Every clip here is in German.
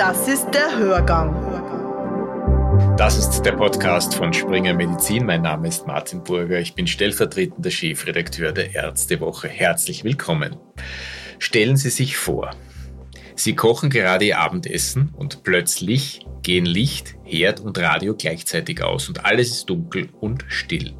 Das ist der Hörgang. Das ist der Podcast von Springer Medizin. Mein Name ist Martin Burger. Ich bin stellvertretender Chefredakteur der Ärztewoche. Herzlich willkommen. Stellen Sie sich vor, Sie kochen gerade Ihr Abendessen und plötzlich gehen Licht, Herd und Radio gleichzeitig aus und alles ist dunkel und still.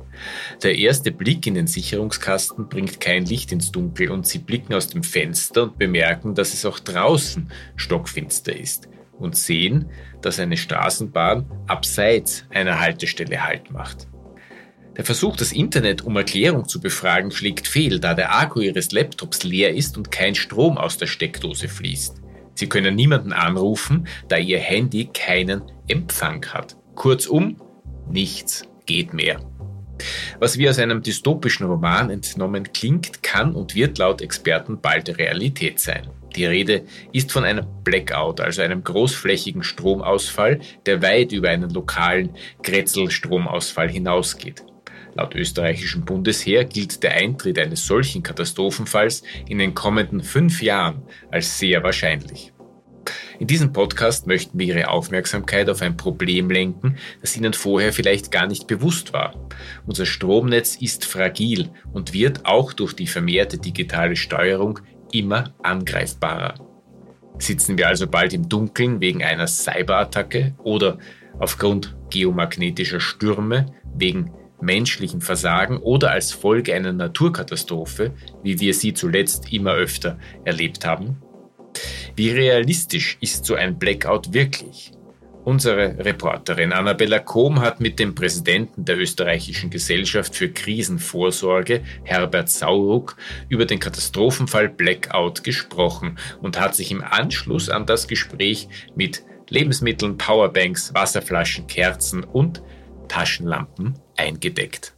Der erste Blick in den Sicherungskasten bringt kein Licht ins Dunkel und Sie blicken aus dem Fenster und bemerken, dass es auch draußen stockfinster ist und sehen, dass eine Straßenbahn abseits einer Haltestelle Halt macht. Der Versuch, das Internet um Erklärung zu befragen, schlägt fehl, da der Akku Ihres Laptops leer ist und kein Strom aus der Steckdose fließt. Sie können niemanden anrufen, da Ihr Handy keinen Empfang hat. Kurzum, nichts geht mehr. Was wie aus einem dystopischen Roman entnommen klingt, kann und wird laut Experten bald Realität sein. Die Rede ist von einem Blackout, also einem großflächigen Stromausfall, der weit über einen lokalen Grätzelstromausfall hinausgeht. Laut österreichischem Bundesheer gilt der Eintritt eines solchen Katastrophenfalls in den kommenden fünf Jahren als sehr wahrscheinlich. In diesem Podcast möchten wir Ihre Aufmerksamkeit auf ein Problem lenken, das Ihnen vorher vielleicht gar nicht bewusst war. Unser Stromnetz ist fragil und wird auch durch die vermehrte digitale Steuerung immer angreifbarer. Sitzen wir also bald im Dunkeln wegen einer Cyberattacke oder aufgrund geomagnetischer Stürme, wegen menschlichem Versagen oder als Folge einer Naturkatastrophe, wie wir sie zuletzt immer öfter erlebt haben? Wie realistisch ist so ein Blackout wirklich? Unsere Reporterin Annabella Kohm hat mit dem Präsidenten der österreichischen Gesellschaft für Krisenvorsorge, Herbert Sauruck, über den Katastrophenfall Blackout gesprochen und hat sich im Anschluss an das Gespräch mit Lebensmitteln, Powerbanks, Wasserflaschen, Kerzen und Taschenlampen eingedeckt.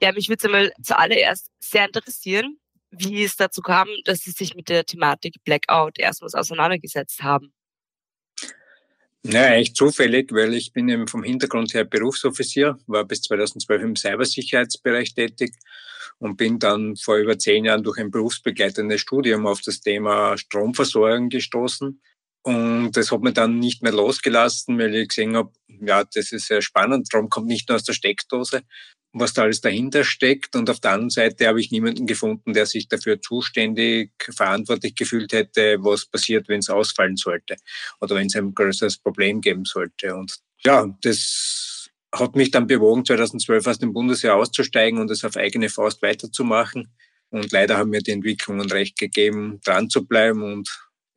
Ja, mich würde es einmal zuallererst sehr interessieren, wie es dazu kam, dass Sie sich mit der Thematik Blackout erstmals auseinandergesetzt haben. Naja, eigentlich zufällig, weil ich bin eben vom Hintergrund her Berufsoffizier, war bis 2012 im Cybersicherheitsbereich tätig und bin dann vor über zehn Jahren durch ein berufsbegleitendes Studium auf das Thema Stromversorgung gestoßen. Und das hat mir dann nicht mehr losgelassen, weil ich gesehen habe, ja, das ist sehr spannend. Strom kommt nicht nur aus der Steckdose, was da alles dahinter steckt. Und auf der anderen Seite habe ich niemanden gefunden, der sich dafür zuständig, verantwortlich gefühlt hätte, was passiert, wenn es ausfallen sollte oder wenn es ein größeres Problem geben sollte. Und ja, das hat mich dann bewogen, 2012 aus dem Bundesheer auszusteigen und es auf eigene Faust weiterzumachen. Und leider haben mir die Entwicklungen recht gegeben, dran zu bleiben und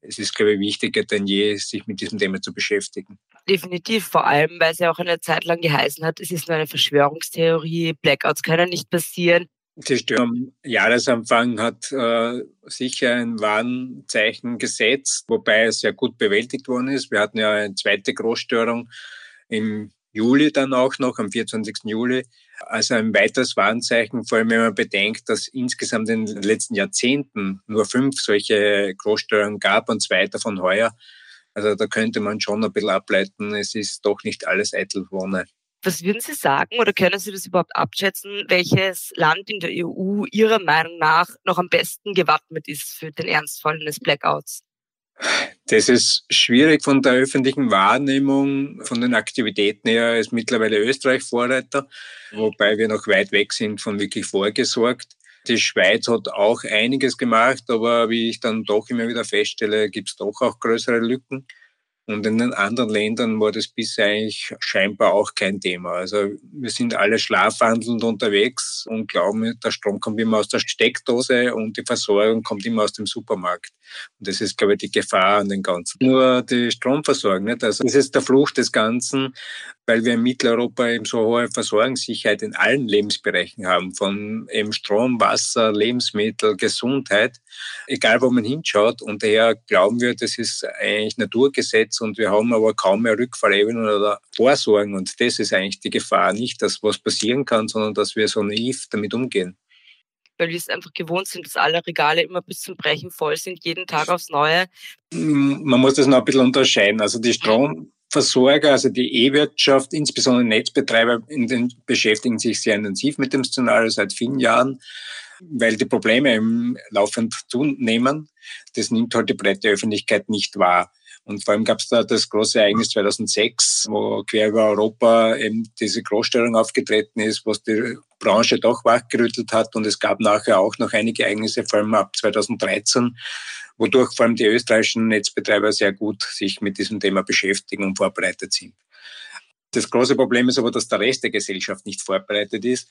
es ist, glaube ich, wichtiger denn je, sich mit diesem Thema zu beschäftigen. Definitiv, vor allem, weil es ja auch eine Zeit lang geheißen hat, es ist nur eine Verschwörungstheorie, Blackouts können nicht passieren. Die Störung am Jahresanfang hat äh, sicher ein Warnzeichen gesetzt, wobei es sehr gut bewältigt worden ist. Wir hatten ja eine zweite Großstörung im Juli dann auch noch, am 24. Juli. Also ein weiteres Warnzeichen, vor allem wenn man bedenkt, dass insgesamt in den letzten Jahrzehnten nur fünf solche Großstörungen gab und zwei davon heuer. Also da könnte man schon ein bisschen ableiten, es ist doch nicht alles eitel Wohne. Was würden Sie sagen oder können Sie das überhaupt abschätzen, welches Land in der EU Ihrer Meinung nach noch am besten gewappnet ist für den Ernstfall eines Blackouts? Das ist schwierig von der öffentlichen Wahrnehmung, von den Aktivitäten her ist mittlerweile Österreich Vorreiter, wobei wir noch weit weg sind von wirklich vorgesorgt. Die Schweiz hat auch einiges gemacht, aber wie ich dann doch immer wieder feststelle, gibt es doch auch größere Lücken. Und in den anderen Ländern war das bisher eigentlich scheinbar auch kein Thema. Also wir sind alle schlafwandelnd unterwegs und glauben, der Strom kommt immer aus der Steckdose und die Versorgung kommt immer aus dem Supermarkt. Und das ist, glaube ich, die Gefahr an den Ganzen. Nur die Stromversorgung, nicht? Also das ist der Fluch des Ganzen, weil wir in Mitteleuropa eben so hohe Versorgungssicherheit in allen Lebensbereichen haben, von eben Strom, Wasser, Lebensmittel, Gesundheit, egal wo man hinschaut. Und daher glauben wir, das ist eigentlich Naturgesetz und wir haben aber kaum mehr Rückfallebenen oder Vorsorgen. Und das ist eigentlich die Gefahr, nicht, dass was passieren kann, sondern dass wir so naiv damit umgehen weil wir es einfach gewohnt sind, dass alle Regale immer bis zum Brechen voll sind, jeden Tag aufs Neue. Man muss das noch ein bisschen unterscheiden. Also die Stromversorger, also die E-Wirtschaft, insbesondere Netzbetreiber, den, beschäftigen sich sehr intensiv mit dem Szenario seit vielen Jahren, weil die Probleme laufend zunehmen. Das nimmt halt die breite Öffentlichkeit nicht wahr. Und vor allem gab es da das große Ereignis 2006, wo quer über Europa eben diese Großstörung aufgetreten ist, was die Branche doch wachgerüttelt hat. Und es gab nachher auch noch einige Ereignisse, vor allem ab 2013, wodurch vor allem die österreichischen Netzbetreiber sehr gut sich mit diesem Thema beschäftigen und vorbereitet sind. Das große Problem ist aber, dass der Rest der Gesellschaft nicht vorbereitet ist.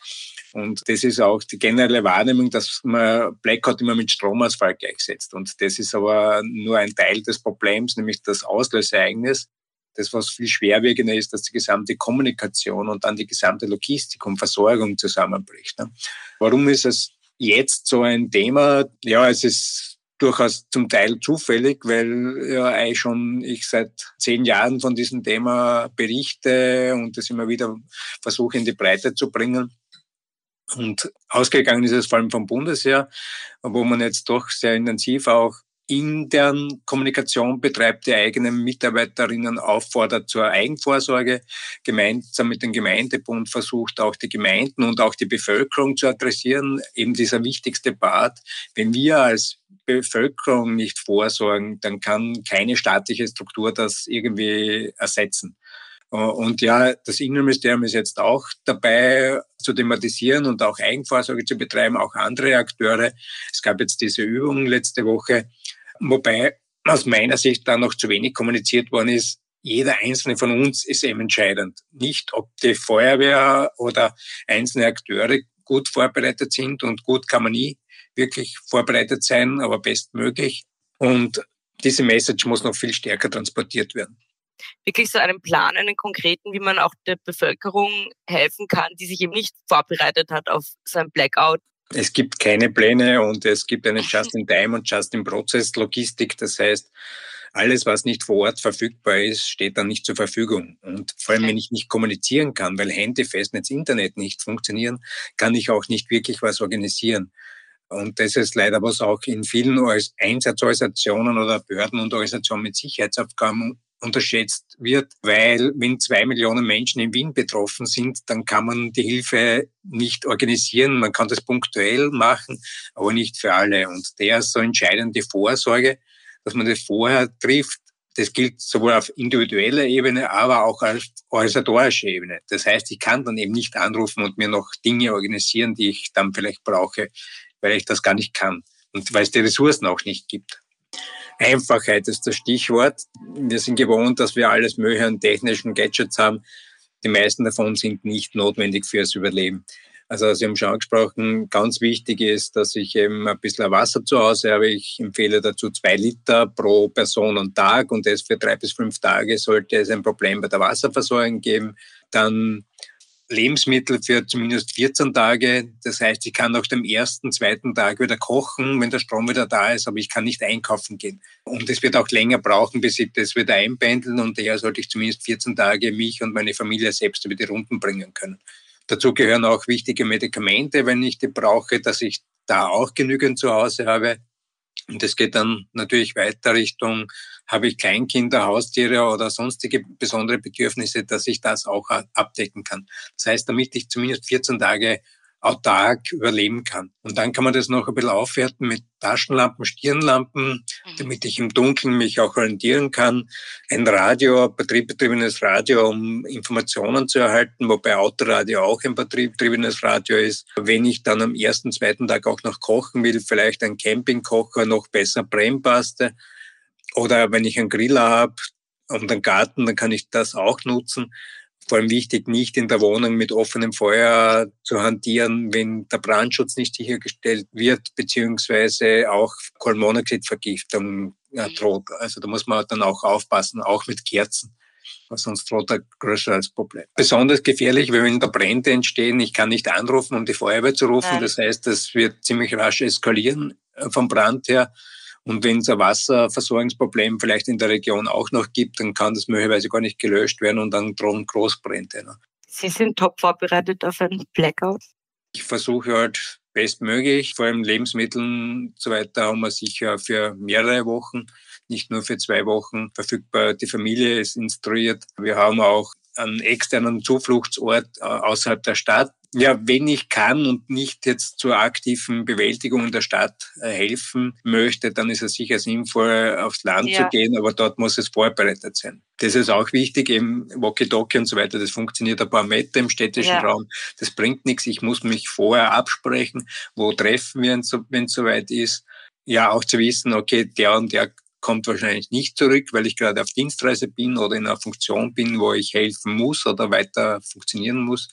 Und das ist auch die generelle Wahrnehmung, dass man Blackout immer mit Stromausfall gleichsetzt. Und das ist aber nur ein Teil des Problems, nämlich das Auslöseereignis. Das, was viel schwerwiegender ist, dass die gesamte Kommunikation und dann die gesamte Logistik und Versorgung zusammenbricht. Ne? Warum ist es jetzt so ein Thema? Ja, es ist durchaus zum Teil zufällig, weil ja eigentlich schon ich seit zehn Jahren von diesem Thema berichte und das immer wieder versuche in die Breite zu bringen. Und ausgegangen ist es vor allem vom Bundesheer, wo man jetzt doch sehr intensiv auch intern Kommunikation betreibt, die eigenen Mitarbeiterinnen auffordert zur Eigenvorsorge, gemeinsam mit dem Gemeindebund versucht auch die Gemeinden und auch die Bevölkerung zu adressieren. Eben dieser wichtigste Part. Wenn wir als Bevölkerung nicht vorsorgen, dann kann keine staatliche Struktur das irgendwie ersetzen. Und ja, das Innenministerium ist jetzt auch dabei zu thematisieren und auch Eigenvorsorge zu betreiben, auch andere Akteure. Es gab jetzt diese Übung letzte Woche, wobei aus meiner Sicht da noch zu wenig kommuniziert worden ist. Jeder einzelne von uns ist eben entscheidend. Nicht, ob die Feuerwehr oder einzelne Akteure gut vorbereitet sind und gut kann man nie wirklich vorbereitet sein, aber bestmöglich. Und diese Message muss noch viel stärker transportiert werden. Wirklich so einen Plan, einen konkreten, wie man auch der Bevölkerung helfen kann, die sich eben nicht vorbereitet hat auf so ein Blackout. Es gibt keine Pläne und es gibt eine Just-in-Time und Just-in-Process-Logistik. Das heißt, alles, was nicht vor Ort verfügbar ist, steht dann nicht zur Verfügung. Und vor allem, wenn ich nicht kommunizieren kann, weil Handy, Festnetz, Internet nicht funktionieren, kann ich auch nicht wirklich was organisieren. Und das ist leider was auch in vielen Einsatzorganisationen oder Behörden und Organisationen mit Sicherheitsaufgaben unterschätzt wird, weil wenn zwei Millionen Menschen in Wien betroffen sind, dann kann man die Hilfe nicht organisieren. Man kann das punktuell machen, aber nicht für alle. Und der ist so entscheidende Vorsorge, dass man das vorher trifft. Das gilt sowohl auf individueller Ebene, aber auch auf organisatorischer Ebene. Das heißt, ich kann dann eben nicht anrufen und mir noch Dinge organisieren, die ich dann vielleicht brauche weil ich das gar nicht kann und weil es die Ressourcen auch nicht gibt. Einfachheit ist das Stichwort. Wir sind gewohnt, dass wir alles Mögliche an technischen Gadgets haben. Die meisten davon sind nicht notwendig fürs Überleben. Also Sie haben schon angesprochen, ganz wichtig ist, dass ich eben ein bisschen Wasser zu Hause habe. Ich empfehle dazu zwei Liter pro Person und Tag und das für drei bis fünf Tage sollte es ein Problem bei der Wasserversorgung geben. Dann Lebensmittel für zumindest 14 Tage. Das heißt, ich kann nach dem ersten, zweiten Tag wieder kochen, wenn der Strom wieder da ist, aber ich kann nicht einkaufen gehen. Und es wird auch länger brauchen, bis ich das wieder einpendeln und daher sollte ich zumindest 14 Tage mich und meine Familie selbst über die Runden bringen können. Dazu gehören auch wichtige Medikamente, wenn ich die brauche, dass ich da auch genügend zu Hause habe. Und es geht dann natürlich weiter Richtung habe ich Kleinkinder, Haustiere oder sonstige besondere Bedürfnisse, dass ich das auch abdecken kann. Das heißt, damit ich zumindest 14 Tage autark überleben kann. Und dann kann man das noch ein bisschen aufwerten mit Taschenlampen, Stirnlampen, mhm. damit ich im Dunkeln mich auch orientieren kann. Ein Radio, batteriebetriebenes Radio, um Informationen zu erhalten, wobei Autoradio auch ein batteriebetriebenes Radio ist. Wenn ich dann am ersten, zweiten Tag auch noch kochen will, vielleicht ein Campingkocher, noch besser Brennpaste. Oder wenn ich einen Griller habe und einen Garten, dann kann ich das auch nutzen. Vor allem wichtig, nicht in der Wohnung mit offenem Feuer zu hantieren, wenn der Brandschutz nicht sichergestellt wird, beziehungsweise auch Kohlenmonoxidvergiftung ja, mhm. droht. Also da muss man dann auch aufpassen, auch mit Kerzen weil sonst droht er größer als Problem. Besonders gefährlich, wenn da Brände entstehen. Ich kann nicht anrufen, um die Feuerwehr zu rufen. Das heißt, das wird ziemlich rasch eskalieren äh, vom Brand her. Und wenn es ein Wasserversorgungsproblem vielleicht in der Region auch noch gibt, dann kann das möglicherweise gar nicht gelöscht werden und dann drohen Großbrände. Ne? Sie sind top vorbereitet auf einen Blackout? Ich versuche halt bestmöglich, vor allem Lebensmitteln und so weiter haben wir sicher für mehrere Wochen, nicht nur für zwei Wochen verfügbar. Die Familie ist instruiert. Wir haben auch einen externen Zufluchtsort äh, außerhalb der Stadt. Ja, wenn ich kann und nicht jetzt zur aktiven Bewältigung der Stadt äh, helfen möchte, dann ist es sicher sinnvoll, aufs Land ja. zu gehen, aber dort muss es vorbereitet sein. Das ist auch wichtig, eben Walkie-Talkie und so weiter, das funktioniert ein paar Meter im städtischen ja. Raum. Das bringt nichts, ich muss mich vorher absprechen, wo treffen wir, wenn es soweit ist. Ja, auch zu wissen, okay, der und der kommt wahrscheinlich nicht zurück, weil ich gerade auf Dienstreise bin oder in einer Funktion bin, wo ich helfen muss oder weiter funktionieren muss.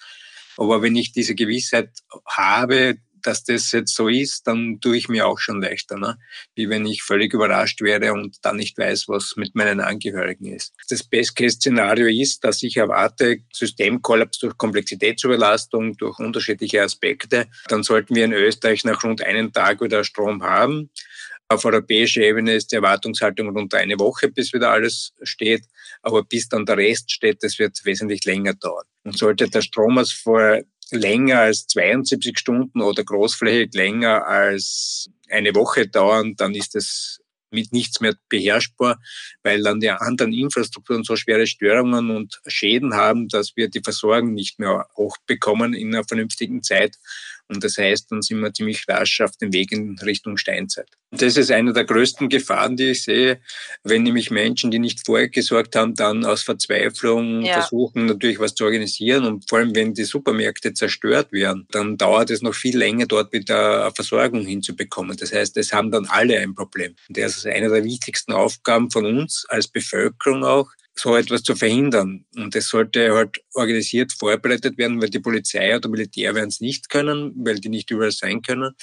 Aber wenn ich diese Gewissheit habe, dass das jetzt so ist, dann tue ich mir auch schon leichter, ne? wie wenn ich völlig überrascht wäre und dann nicht weiß, was mit meinen Angehörigen ist. Das Best-Case-Szenario ist, dass ich erwarte Systemkollaps durch Komplexitätsüberlastung, durch unterschiedliche Aspekte. Dann sollten wir in Österreich nach rund einem Tag wieder Strom haben. Auf europäischer Ebene ist die Erwartungshaltung rund eine Woche, bis wieder alles steht. Aber bis dann der Rest steht, das wird wesentlich länger dauern. Und sollte der Stromausfall länger als 72 Stunden oder großflächig länger als eine Woche dauern, dann ist es mit nichts mehr beherrschbar, weil dann die anderen Infrastrukturen so schwere Störungen und Schäden haben, dass wir die Versorgung nicht mehr hochbekommen in einer vernünftigen Zeit. Und das heißt, dann sind wir ziemlich rasch auf dem Weg in Richtung Steinzeit. Das ist eine der größten Gefahren, die ich sehe, wenn nämlich Menschen, die nicht vorher gesorgt haben, dann aus Verzweiflung ja. versuchen, natürlich was zu organisieren. Und vor allem, wenn die Supermärkte zerstört werden, dann dauert es noch viel länger, dort wieder eine Versorgung hinzubekommen. Das heißt, es haben dann alle ein Problem. Und das ist eine der wichtigsten Aufgaben von uns als Bevölkerung auch, so etwas zu verhindern. Und das sollte halt organisiert vorbereitet werden, weil die Polizei oder Militär werden es nicht können, weil die nicht überall sein können.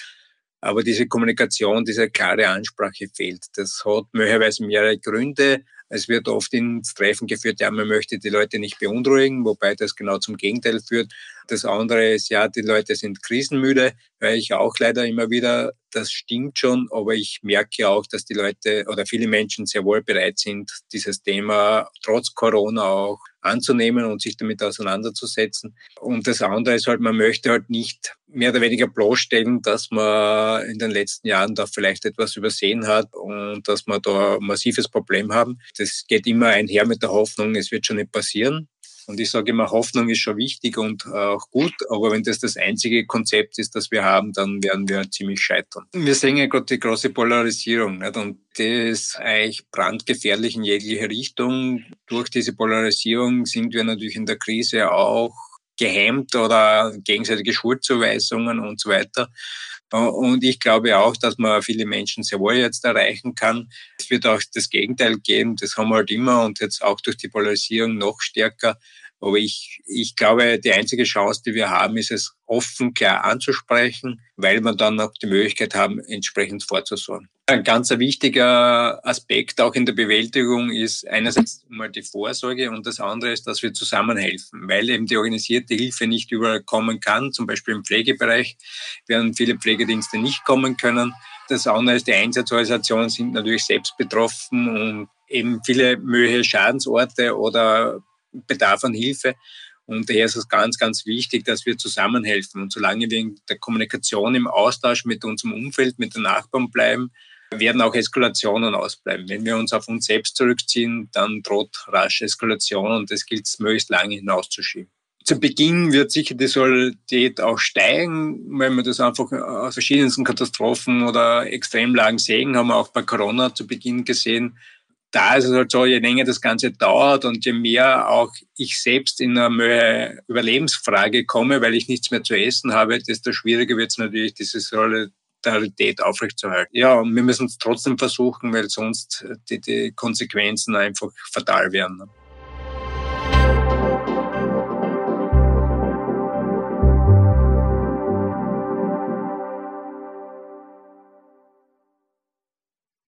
Aber diese Kommunikation, diese klare Ansprache fehlt. Das hat möglicherweise mehrere Gründe. Es wird oft ins Treffen geführt, ja, man möchte die Leute nicht beunruhigen, wobei das genau zum Gegenteil führt. Das andere ist, ja, die Leute sind krisenmüde, weil ich auch leider immer wieder, das stimmt schon, aber ich merke auch, dass die Leute oder viele Menschen sehr wohl bereit sind, dieses Thema trotz Corona auch anzunehmen und sich damit auseinanderzusetzen. Und das andere ist halt, man möchte halt nicht mehr oder weniger bloßstellen, dass man in den letzten Jahren da vielleicht etwas übersehen hat und dass wir da ein massives Problem haben. Das geht immer einher mit der Hoffnung, es wird schon nicht passieren. Und ich sage immer, Hoffnung ist schon wichtig und auch gut, aber wenn das das einzige Konzept ist, das wir haben, dann werden wir ziemlich scheitern. Wir sehen ja gerade die große Polarisierung nicht? und das ist eigentlich brandgefährlich in jegliche Richtung. Durch diese Polarisierung sind wir natürlich in der Krise auch gehemmt oder gegenseitige Schuldzuweisungen und so weiter. Und ich glaube auch, dass man viele Menschen sehr wohl jetzt erreichen kann. Es wird auch das Gegenteil geben, das haben wir halt immer und jetzt auch durch die Polarisierung noch stärker. Aber ich, ich glaube, die einzige Chance, die wir haben, ist es offen, klar anzusprechen, weil wir dann auch die Möglichkeit haben, entsprechend vorzusorgen. Ein ganz wichtiger Aspekt auch in der Bewältigung ist einerseits mal die Vorsorge und das andere ist, dass wir zusammenhelfen, weil eben die organisierte Hilfe nicht überall kommen kann. Zum Beispiel im Pflegebereich werden viele Pflegedienste nicht kommen können. Das andere ist, die Einsatzorganisationen sind natürlich selbst betroffen und eben viele mögliche Schadensorte oder Bedarf an Hilfe. Und daher ist es ganz, ganz wichtig, dass wir zusammenhelfen. Und solange wir in der Kommunikation, im Austausch mit unserem Umfeld, mit den Nachbarn bleiben, werden auch Eskalationen ausbleiben. Wenn wir uns auf uns selbst zurückziehen, dann droht rasch Eskalation und das gilt es möglichst lange hinauszuschieben. Zu Beginn wird sicher die Solidarität auch steigen, wenn wir das einfach aus verschiedensten Katastrophen oder Extremlagen sehen, haben wir auch bei Corona zu Beginn gesehen. Da ist es halt so, je länger das Ganze dauert und je mehr auch ich selbst in eine Überlebensfrage komme, weil ich nichts mehr zu essen habe, desto schwieriger wird es natürlich, diese Solidarität aufrechtzuerhalten. Ja, und wir müssen es trotzdem versuchen, weil sonst die, die Konsequenzen einfach fatal wären.